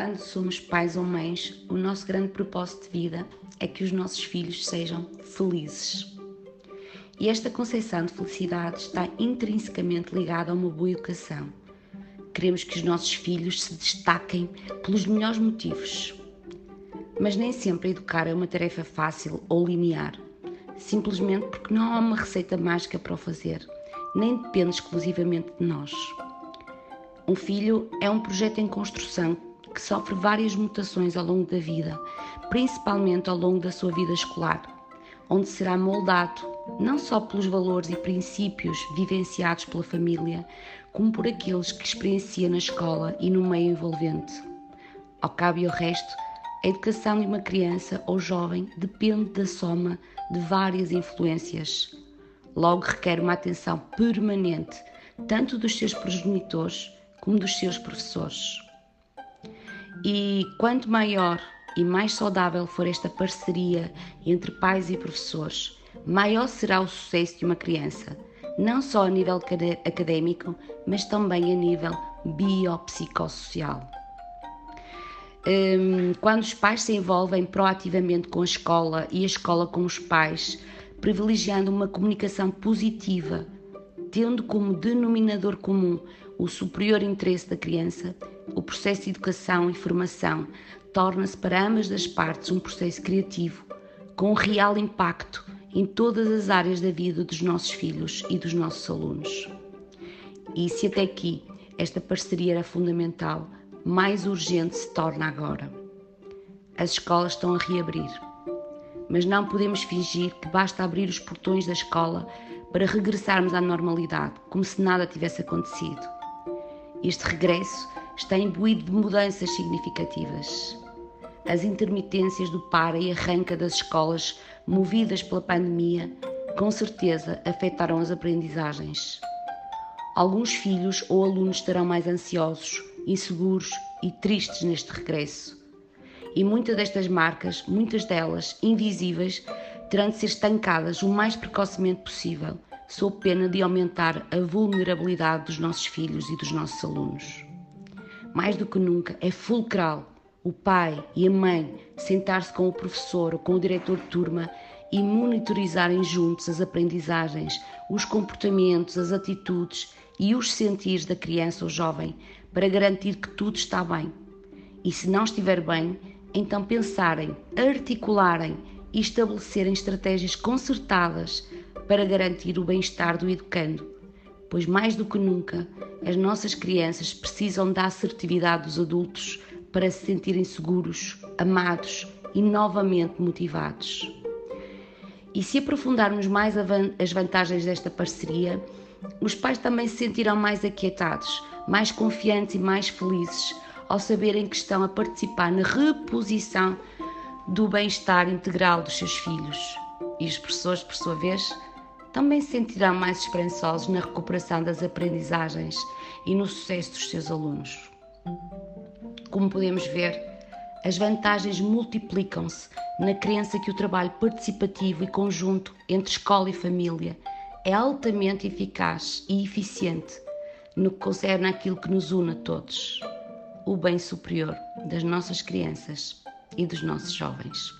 quando somos pais ou mães, o nosso grande propósito de vida é que os nossos filhos sejam felizes. E esta concepção de felicidade está intrinsecamente ligada a uma boa educação. Queremos que os nossos filhos se destaquem pelos melhores motivos. Mas nem sempre educar é uma tarefa fácil ou linear, simplesmente porque não há uma receita mágica para o fazer, nem depende exclusivamente de nós. Um filho é um projeto em construção que sofre várias mutações ao longo da vida, principalmente ao longo da sua vida escolar, onde será moldado não só pelos valores e princípios vivenciados pela família, como por aqueles que experiencia na escola e no meio envolvente. Ao cabo e ao resto, a educação de uma criança ou jovem depende da soma de várias influências. Logo requer uma atenção permanente, tanto dos seus progenitores como dos seus professores. E quanto maior e mais saudável for esta parceria entre pais e professores, maior será o sucesso de uma criança, não só a nível académico, mas também a nível biopsicossocial. Hum, quando os pais se envolvem proativamente com a escola e a escola com os pais, privilegiando uma comunicação positiva, tendo como denominador comum o superior interesse da criança, o processo de educação e formação torna-se para ambas as partes um processo criativo, com real impacto em todas as áreas da vida dos nossos filhos e dos nossos alunos. E se até aqui esta parceria era fundamental, mais urgente se torna agora. As escolas estão a reabrir, mas não podemos fingir que basta abrir os portões da escola para regressarmos à normalidade, como se nada tivesse acontecido. Este regresso está imbuído de mudanças significativas. As intermitências do para e arranca das escolas, movidas pela pandemia, com certeza afetaram as aprendizagens. Alguns filhos ou alunos estarão mais ansiosos, inseguros e tristes neste regresso. E muitas destas marcas, muitas delas invisíveis, terão de ser estancadas o mais precocemente possível sob pena de aumentar a vulnerabilidade dos nossos filhos e dos nossos alunos. Mais do que nunca, é fulcral o pai e a mãe sentar-se com o professor ou com o diretor de turma e monitorizarem juntos as aprendizagens, os comportamentos, as atitudes e os sentidos da criança ou jovem para garantir que tudo está bem. E se não estiver bem, então pensarem, articularem e estabelecerem estratégias concertadas para garantir o bem-estar do educando, pois mais do que nunca as nossas crianças precisam da assertividade dos adultos para se sentirem seguros, amados e novamente motivados. E se aprofundarmos mais as vantagens desta parceria, os pais também se sentirão mais aquietados, mais confiantes e mais felizes ao saberem que estão a participar na reposição do bem-estar integral dos seus filhos. E os professores, por sua vez, também se sentirão mais esperançosos na recuperação das aprendizagens e no sucesso dos seus alunos. Como podemos ver, as vantagens multiplicam-se na crença que o trabalho participativo e conjunto entre escola e família é altamente eficaz e eficiente no que concerne àquilo que nos une a todos, o bem superior das nossas crianças e dos nossos jovens.